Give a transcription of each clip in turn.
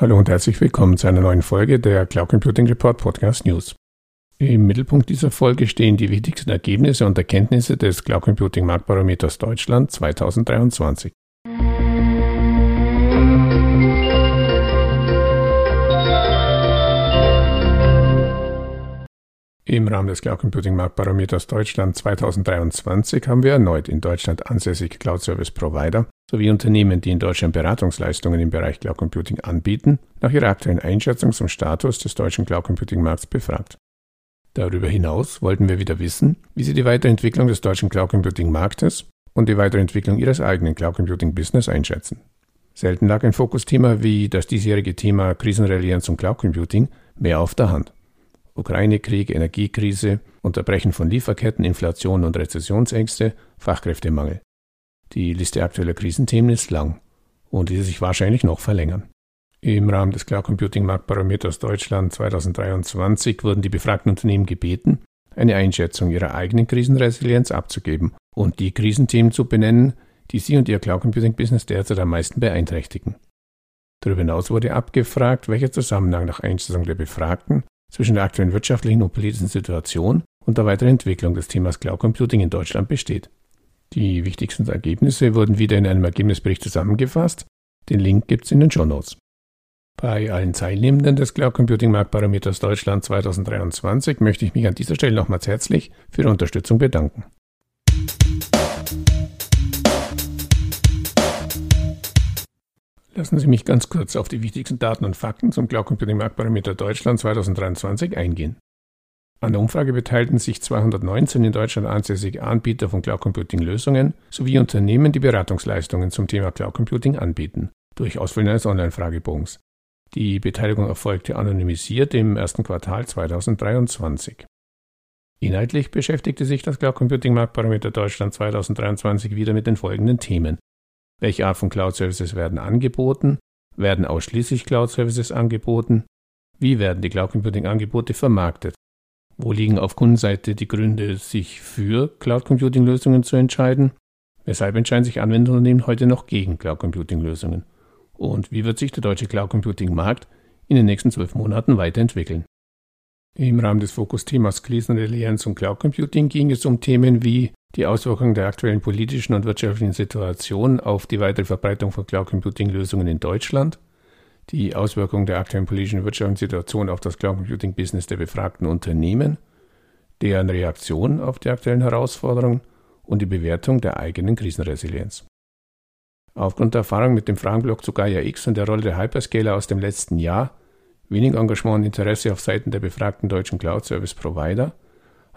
Hallo und herzlich willkommen zu einer neuen Folge der Cloud Computing Report Podcast News. Im Mittelpunkt dieser Folge stehen die wichtigsten Ergebnisse und Erkenntnisse des Cloud Computing Marktbarometers Deutschland 2023. Im Rahmen des Cloud Computing Marktbarometers Deutschland 2023 haben wir erneut in Deutschland ansässige Cloud Service Provider sowie Unternehmen, die in Deutschland Beratungsleistungen im Bereich Cloud Computing anbieten, nach ihrer aktuellen Einschätzung zum Status des deutschen Cloud Computing Markts befragt. Darüber hinaus wollten wir wieder wissen, wie sie die Weiterentwicklung des deutschen Cloud Computing Marktes und die Weiterentwicklung ihres eigenen Cloud Computing Business einschätzen. Selten lag ein Fokusthema wie das diesjährige Thema Krisenresilienz und Cloud Computing mehr auf der Hand. Ukraine-Krieg, Energiekrise, Unterbrechen von Lieferketten, Inflation und Rezessionsängste, Fachkräftemangel. Die Liste aktueller Krisenthemen ist lang und diese sich wahrscheinlich noch verlängern. Im Rahmen des Cloud Computing Marktbarometers Deutschland 2023 wurden die befragten Unternehmen gebeten, eine Einschätzung ihrer eigenen Krisenresilienz abzugeben und die Krisenthemen zu benennen, die sie und ihr Cloud Computing Business derzeit am meisten beeinträchtigen. Darüber hinaus wurde abgefragt, welcher Zusammenhang nach Einschätzung der Befragten zwischen der aktuellen wirtschaftlichen und politischen Situation und der weiteren Entwicklung des Themas Cloud Computing in Deutschland besteht. Die wichtigsten Ergebnisse wurden wieder in einem Ergebnisbericht zusammengefasst. Den Link gibt es in den Show Notes. Bei allen Teilnehmenden des Cloud Computing Marktbarometers Deutschland 2023 möchte ich mich an dieser Stelle nochmals herzlich für Ihre Unterstützung bedanken. Lassen Sie mich ganz kurz auf die wichtigsten Daten und Fakten zum Cloud Computing Marktbarometer Deutschland 2023 eingehen. An der Umfrage beteiligten sich 219 in Deutschland ansässige Anbieter von Cloud Computing Lösungen sowie Unternehmen, die Beratungsleistungen zum Thema Cloud Computing anbieten, durch Ausfüllen eines Online-Fragebogens. Die Beteiligung erfolgte anonymisiert im ersten Quartal 2023. Inhaltlich beschäftigte sich das Cloud Computing Marktbarometer Deutschland 2023 wieder mit den folgenden Themen. Welche Art von Cloud Services werden angeboten? Werden ausschließlich Cloud Services angeboten? Wie werden die Cloud Computing Angebote vermarktet? Wo liegen auf Kundenseite die Gründe, sich für Cloud Computing Lösungen zu entscheiden? Weshalb entscheiden sich Anwenderunternehmen heute noch gegen Cloud Computing Lösungen? Und wie wird sich der deutsche Cloud Computing Markt in den nächsten zwölf Monaten weiterentwickeln? Im Rahmen des Fokusthemas Krisenresilienz und Cloud Computing ging es um Themen wie die Auswirkungen der aktuellen politischen und wirtschaftlichen Situation auf die weitere Verbreitung von Cloud Computing Lösungen in Deutschland, die Auswirkungen der aktuellen politischen und wirtschaftlichen Situation auf das Cloud Computing Business der befragten Unternehmen, deren Reaktion auf die aktuellen Herausforderungen und die Bewertung der eigenen Krisenresilienz. Aufgrund der Erfahrung mit dem Fragenblock zu Gaia X und der Rolle der Hyperscaler aus dem letzten Jahr, wenig Engagement und Interesse auf Seiten der befragten deutschen Cloud Service Provider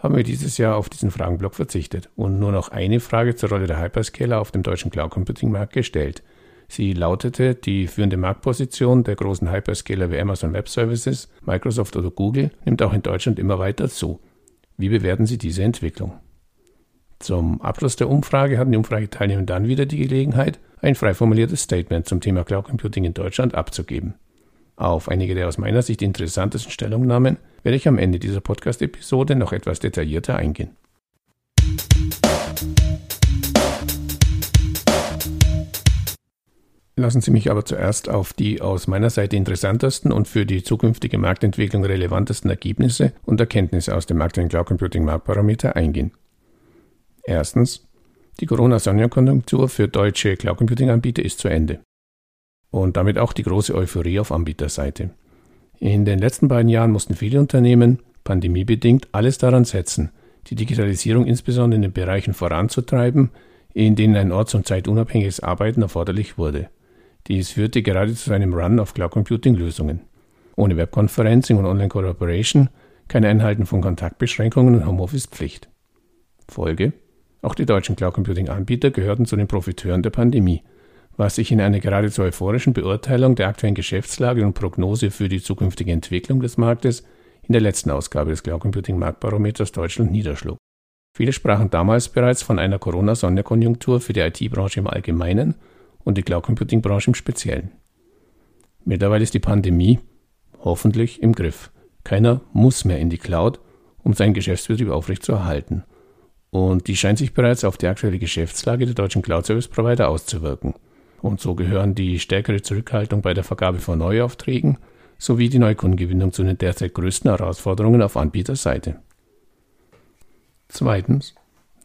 haben wir dieses Jahr auf diesen Fragenblock verzichtet und nur noch eine Frage zur Rolle der Hyperscaler auf dem deutschen Cloud Computing Markt gestellt. Sie lautete, die führende Marktposition der großen Hyperscaler wie Amazon Web Services, Microsoft oder Google nimmt auch in Deutschland immer weiter zu. Wie bewerten Sie diese Entwicklung? Zum Abschluss der Umfrage hatten die Umfrageteilnehmer dann wieder die Gelegenheit, ein frei formuliertes Statement zum Thema Cloud Computing in Deutschland abzugeben. Auf einige der aus meiner Sicht interessantesten Stellungnahmen werde ich am Ende dieser Podcast-Episode noch etwas detaillierter eingehen. Lassen Sie mich aber zuerst auf die aus meiner Seite interessantesten und für die zukünftige Marktentwicklung relevantesten Ergebnisse und Erkenntnisse aus dem aktuellen Cloud Computing Marktparameter eingehen. Erstens, die Corona-Sonderkonjunktur für deutsche Cloud Computing Anbieter ist zu Ende und damit auch die große Euphorie auf Anbieterseite. In den letzten beiden Jahren mussten viele Unternehmen, pandemiebedingt, alles daran setzen, die Digitalisierung insbesondere in den Bereichen voranzutreiben, in denen ein orts- und zeitunabhängiges Arbeiten erforderlich wurde. Dies führte gerade zu einem Run auf Cloud Computing Lösungen. Ohne Webconferencing und Online Collaboration kein Einhalten von Kontaktbeschränkungen und Homeoffice Pflicht. Folge? Auch die deutschen Cloud Computing Anbieter gehörten zu den Profiteuren der Pandemie was sich in einer geradezu euphorischen Beurteilung der aktuellen Geschäftslage und Prognose für die zukünftige Entwicklung des Marktes in der letzten Ausgabe des Cloud Computing Marktbarometers Deutschland niederschlug. Viele sprachen damals bereits von einer Corona-Sonderkonjunktur für die IT-Branche im Allgemeinen und die Cloud Computing-Branche im Speziellen. Mittlerweile ist die Pandemie hoffentlich im Griff. Keiner muss mehr in die Cloud, um seinen Geschäftsbetrieb aufrechtzuerhalten. Und die scheint sich bereits auf die aktuelle Geschäftslage der deutschen Cloud Service Provider auszuwirken. Und so gehören die stärkere Zurückhaltung bei der Vergabe von Neuaufträgen sowie die Neukundengewinnung zu den derzeit größten Herausforderungen auf Anbieterseite. Zweitens.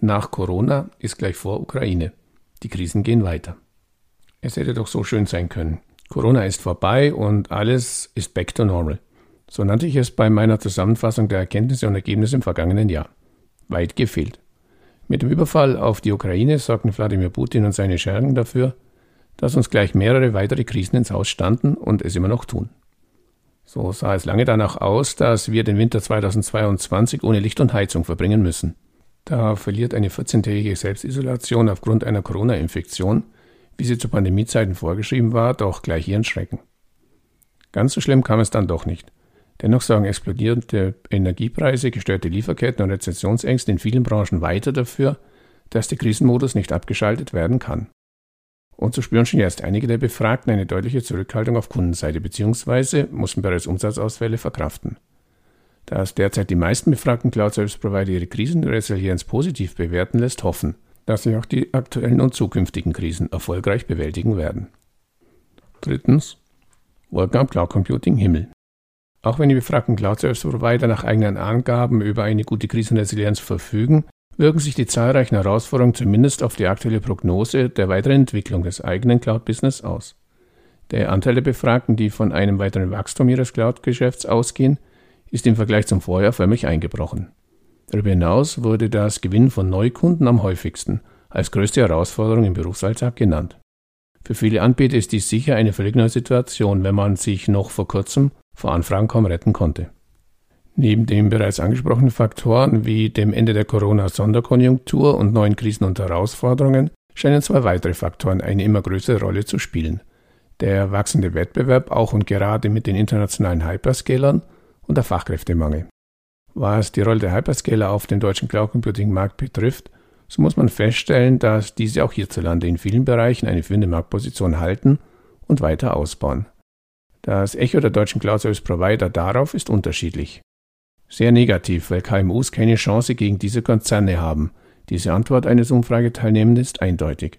Nach Corona ist gleich vor Ukraine. Die Krisen gehen weiter. Es hätte doch so schön sein können. Corona ist vorbei und alles ist back to normal. So nannte ich es bei meiner Zusammenfassung der Erkenntnisse und Ergebnisse im vergangenen Jahr. Weit gefehlt. Mit dem Überfall auf die Ukraine sorgten Wladimir Putin und seine Schergen dafür, dass uns gleich mehrere weitere Krisen ins Haus standen und es immer noch tun. So sah es lange danach aus, dass wir den Winter 2022 ohne Licht und Heizung verbringen müssen. Da verliert eine 14-tägige Selbstisolation aufgrund einer Corona-Infektion, wie sie zu Pandemiezeiten vorgeschrieben war, doch gleich ihren Schrecken. Ganz so schlimm kam es dann doch nicht. Dennoch sorgen explodierende Energiepreise, gestörte Lieferketten und Rezessionsängste in vielen Branchen weiter dafür, dass der Krisenmodus nicht abgeschaltet werden kann. Und so spüren schon jetzt einige der Befragten eine deutliche Zurückhaltung auf Kundenseite bzw. mussten bereits Umsatzausfälle verkraften. Da es derzeit die meisten befragten Cloud-Service-Provider ihre Krisenresilienz positiv bewerten lässt, hoffen, dass sie auch die aktuellen und zukünftigen Krisen erfolgreich bewältigen werden. Drittens. Workup Cloud Computing Himmel. Auch wenn die befragten Cloud-Service-Provider nach eigenen Angaben über eine gute Krisenresilienz verfügen, wirken sich die zahlreichen Herausforderungen zumindest auf die aktuelle Prognose der weiteren Entwicklung des eigenen Cloud-Business aus. Der Anteil der Befragten, die von einem weiteren Wachstum ihres Cloud-Geschäfts ausgehen, ist im Vergleich zum Vorjahr förmlich eingebrochen. Darüber hinaus wurde das Gewinnen von Neukunden am häufigsten als größte Herausforderung im Berufsalltag genannt. Für viele Anbieter ist dies sicher eine völlig neue Situation, wenn man sich noch vor kurzem vor Anfragen kaum retten konnte. Neben den bereits angesprochenen Faktoren wie dem Ende der Corona-Sonderkonjunktur und neuen Krisen und Herausforderungen scheinen zwei weitere Faktoren eine immer größere Rolle zu spielen. Der wachsende Wettbewerb auch und gerade mit den internationalen Hyperscalern und der Fachkräftemangel. Was die Rolle der Hyperscaler auf dem deutschen Cloud Computing Markt betrifft, so muss man feststellen, dass diese auch hierzulande in vielen Bereichen eine führende Marktposition halten und weiter ausbauen. Das Echo der deutschen Cloud Service Provider darauf ist unterschiedlich. Sehr negativ, weil KMUs keine Chance gegen diese Konzerne haben. Diese Antwort eines Umfrageteilnehmenden ist eindeutig.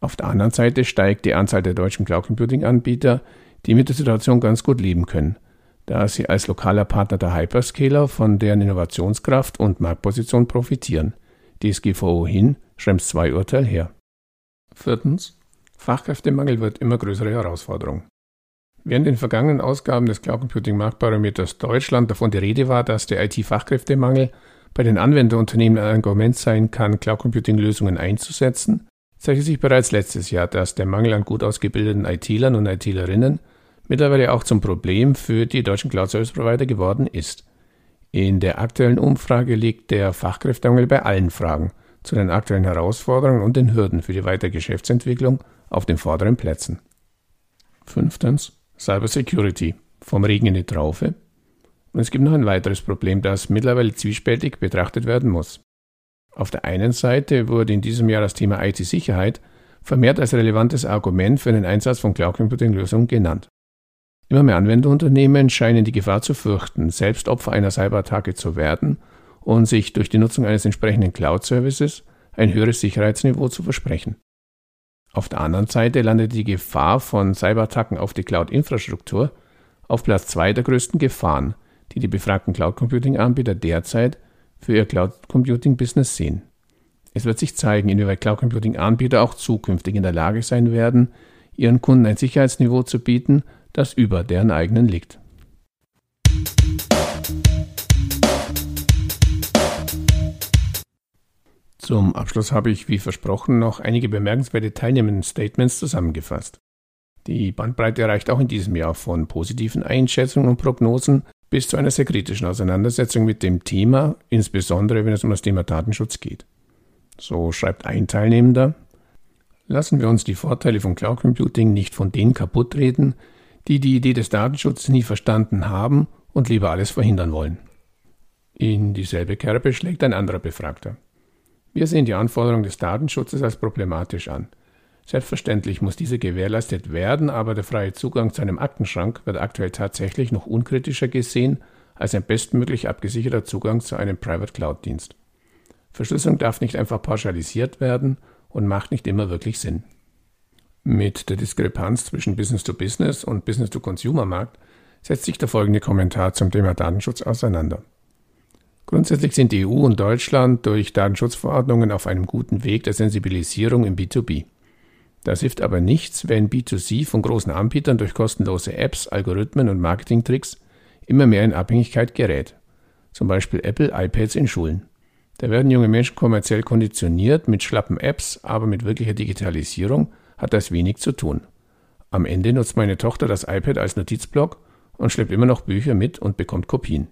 Auf der anderen Seite steigt die Anzahl der deutschen Cloud Computing Anbieter, die mit der Situation ganz gut leben können da sie als lokaler Partner der Hyperscaler von deren Innovationskraft und Marktposition profitieren. DSGVO hin, Schrems 2 Urteil her. Viertens. Fachkräftemangel wird immer größere Herausforderung. Während den vergangenen Ausgaben des Cloud Computing Marktbarometers Deutschland davon die Rede war, dass der IT-Fachkräftemangel bei den Anwenderunternehmen ein Argument sein kann, Cloud Computing Lösungen einzusetzen, zeigte sich bereits letztes Jahr, dass der Mangel an gut ausgebildeten IT-Lern und IT-Lerinnen mittlerweile auch zum Problem für die deutschen Cloud Service Provider geworden ist. In der aktuellen Umfrage liegt der Fachkräftemangel bei allen Fragen zu den aktuellen Herausforderungen und den Hürden für die weitere Geschäftsentwicklung auf den vorderen Plätzen. Fünftens Cybersecurity vom Regen in die Traufe. Und es gibt noch ein weiteres Problem, das mittlerweile zwiespältig betrachtet werden muss. Auf der einen Seite wurde in diesem Jahr das Thema IT-Sicherheit vermehrt als relevantes Argument für den Einsatz von Cloud Computing Lösungen genannt. Immer mehr Anwenderunternehmen scheinen die Gefahr zu fürchten, selbst Opfer einer Cyberattacke zu werden und sich durch die Nutzung eines entsprechenden Cloud-Services ein höheres Sicherheitsniveau zu versprechen. Auf der anderen Seite landet die Gefahr von Cyberattacken auf die Cloud-Infrastruktur auf Platz zwei der größten Gefahren, die die befragten Cloud-Computing-Anbieter derzeit für ihr Cloud-Computing-Business sehen. Es wird sich zeigen, inwieweit Cloud-Computing-Anbieter auch zukünftig in der Lage sein werden, ihren Kunden ein Sicherheitsniveau zu bieten, das über deren eigenen liegt. Zum Abschluss habe ich, wie versprochen, noch einige bemerkenswerte teilnehmenden Statements zusammengefasst. Die Bandbreite reicht auch in diesem Jahr von positiven Einschätzungen und Prognosen bis zu einer sehr kritischen Auseinandersetzung mit dem Thema, insbesondere wenn es um das Thema Datenschutz geht. So schreibt ein Teilnehmender, lassen wir uns die Vorteile von Cloud Computing nicht von denen kaputt reden, die die Idee des Datenschutzes nie verstanden haben und lieber alles verhindern wollen. In dieselbe Kerbe schlägt ein anderer Befragter. Wir sehen die Anforderung des Datenschutzes als problematisch an. Selbstverständlich muss diese gewährleistet werden, aber der freie Zugang zu einem Aktenschrank wird aktuell tatsächlich noch unkritischer gesehen als ein bestmöglich abgesicherter Zugang zu einem Private Cloud Dienst. Verschlüsselung darf nicht einfach pauschalisiert werden und macht nicht immer wirklich Sinn. Mit der Diskrepanz zwischen Business-to-Business und Business-to-Consumer-Markt setzt sich der folgende Kommentar zum Thema Datenschutz auseinander. Grundsätzlich sind die EU und Deutschland durch Datenschutzverordnungen auf einem guten Weg der Sensibilisierung im B2B. Das hilft aber nichts, wenn B2C von großen Anbietern durch kostenlose Apps, Algorithmen und Marketingtricks immer mehr in Abhängigkeit gerät. Zum Beispiel Apple iPads in Schulen. Da werden junge Menschen kommerziell konditioniert mit schlappen Apps, aber mit wirklicher Digitalisierung hat das wenig zu tun. Am Ende nutzt meine Tochter das iPad als Notizblock und schleppt immer noch Bücher mit und bekommt Kopien.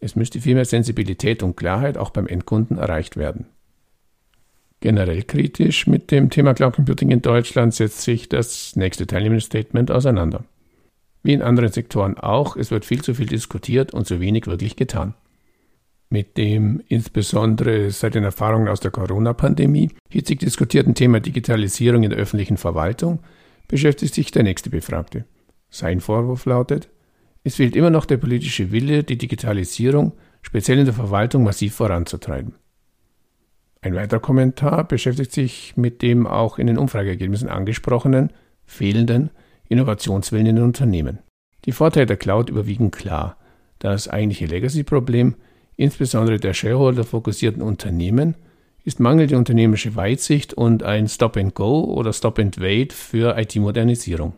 Es müsste viel mehr Sensibilität und Klarheit auch beim Endkunden erreicht werden. Generell kritisch mit dem Thema Cloud Computing in Deutschland setzt sich das nächste Teilnehmerstatement auseinander. Wie in anderen Sektoren auch, es wird viel zu viel diskutiert und zu wenig wirklich getan. Mit dem insbesondere seit den Erfahrungen aus der Corona-Pandemie hitzig diskutierten Thema Digitalisierung in der öffentlichen Verwaltung beschäftigt sich der nächste Befragte. Sein Vorwurf lautet, es fehlt immer noch der politische Wille, die Digitalisierung speziell in der Verwaltung massiv voranzutreiben. Ein weiterer Kommentar beschäftigt sich mit dem auch in den Umfrageergebnissen angesprochenen fehlenden Innovationswillen in den Unternehmen. Die Vorteile der Cloud überwiegen klar. Das eigentliche Legacy-Problem, insbesondere der Shareholder-fokussierten Unternehmen, ist mangelnde unternehmerische Weitsicht und ein Stop-and-Go oder Stop-and-Wait für IT-Modernisierung.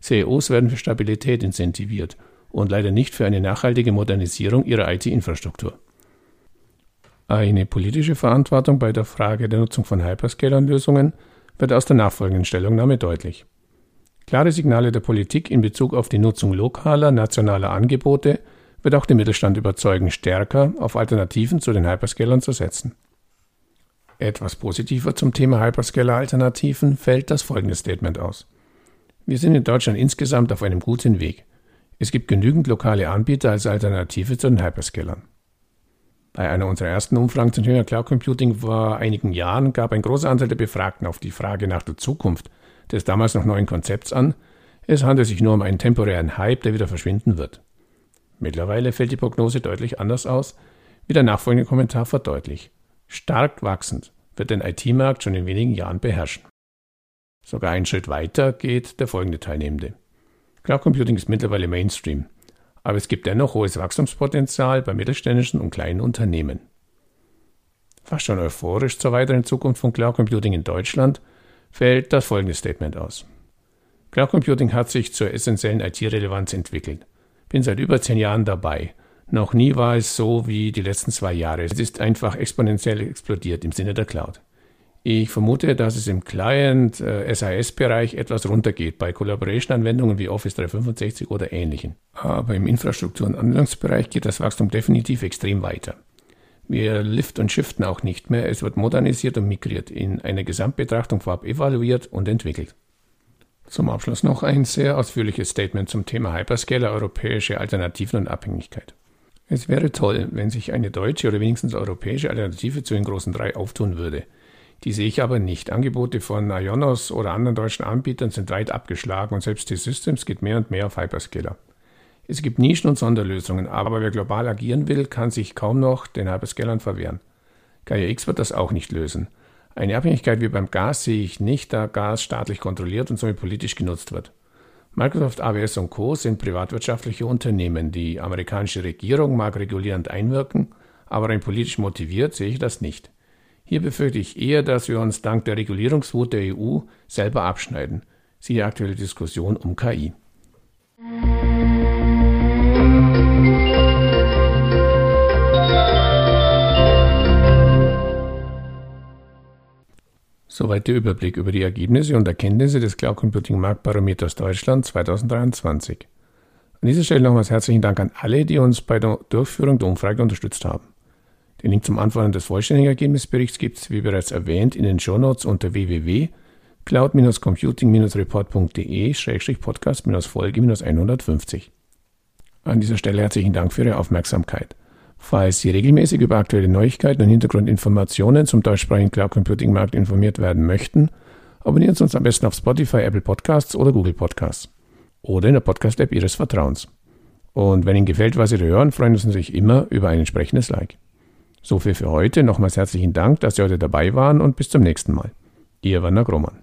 CEOs werden für Stabilität incentiviert und leider nicht für eine nachhaltige Modernisierung ihrer IT-Infrastruktur. Eine politische Verantwortung bei der Frage der Nutzung von Hyperscaler-Lösungen wird aus der nachfolgenden Stellungnahme deutlich. Klare Signale der Politik in Bezug auf die Nutzung lokaler, nationaler Angebote wird auch den Mittelstand überzeugen, stärker auf Alternativen zu den Hyperscalern zu setzen. Etwas positiver zum Thema Hyperscaler-Alternativen fällt das folgende Statement aus. Wir sind in Deutschland insgesamt auf einem guten Weg. Es gibt genügend lokale Anbieter als Alternative zu den Hyperscalern. Bei einer unserer ersten Umfragen zum Thema Cloud Computing vor einigen Jahren gab ein großer Anteil der Befragten auf die Frage nach der Zukunft des damals noch neuen Konzepts an, es handelt sich nur um einen temporären Hype, der wieder verschwinden wird. Mittlerweile fällt die Prognose deutlich anders aus, wie der nachfolgende Kommentar verdeutlicht. Stark wachsend wird den IT-Markt schon in wenigen Jahren beherrschen. Sogar einen Schritt weiter geht der folgende Teilnehmende. Cloud Computing ist mittlerweile Mainstream, aber es gibt dennoch hohes Wachstumspotenzial bei mittelständischen und kleinen Unternehmen. Fast schon euphorisch zur weiteren Zukunft von Cloud Computing in Deutschland fällt das folgende Statement aus. Cloud Computing hat sich zur essentiellen IT-Relevanz entwickelt. Bin seit über zehn Jahren dabei. Noch nie war es so wie die letzten zwei Jahre. Es ist einfach exponentiell explodiert im Sinne der Cloud. Ich vermute, dass es im Client äh, etwas runtergeht bei Collaboration-Anwendungen wie Office 365 oder ähnlichen. Aber im Infrastruktur- und Anwendungsbereich geht das Wachstum definitiv extrem weiter. Wir lift und shiften auch nicht mehr, es wird modernisiert und migriert, in einer Gesamtbetrachtung vorab evaluiert und entwickelt. Zum Abschluss noch ein sehr ausführliches Statement zum Thema Hyperscaler, europäische Alternativen und Abhängigkeit. Es wäre toll, wenn sich eine deutsche oder wenigstens europäische Alternative zu den großen drei auftun würde – die sehe ich aber nicht. Angebote von Ionos oder anderen deutschen Anbietern sind weit abgeschlagen und selbst die Systems geht mehr und mehr auf Hyperscaler. Es gibt Nischen und Sonderlösungen, aber wer global agieren will, kann sich kaum noch den Hyperscalern verwehren. Gaia X wird das auch nicht lösen. Eine Abhängigkeit wie beim Gas sehe ich nicht, da Gas staatlich kontrolliert und somit politisch genutzt wird. Microsoft, AWS und Co. sind privatwirtschaftliche Unternehmen. Die amerikanische Regierung mag regulierend einwirken, aber rein politisch motiviert sehe ich das nicht. Hier befürchte ich eher, dass wir uns dank der Regulierungswut der EU selber abschneiden. Siehe aktuelle Diskussion um KI. Soweit der Überblick über die Ergebnisse und Erkenntnisse des Cloud Computing Marktbarometers Deutschland 2023. An dieser Stelle nochmals herzlichen Dank an alle, die uns bei der Durchführung der Umfrage unterstützt haben. Den Link zum Antworten des vollständigen Ergebnisberichts gibt es, wie bereits erwähnt, in den Shownotes unter www.cloud-computing-report.de-podcast-folge-150. An dieser Stelle herzlichen Dank für Ihre Aufmerksamkeit. Falls Sie regelmäßig über aktuelle Neuigkeiten und Hintergrundinformationen zum deutschsprachigen Cloud Computing Markt informiert werden möchten, abonnieren Sie uns am besten auf Spotify, Apple Podcasts oder Google Podcasts oder in der Podcast-App Ihres Vertrauens. Und wenn Ihnen gefällt, was Sie hören, freuen uns natürlich immer über ein entsprechendes Like. So viel für heute. Nochmals herzlichen Dank, dass Sie heute dabei waren und bis zum nächsten Mal. Ihr Werner Grohmann.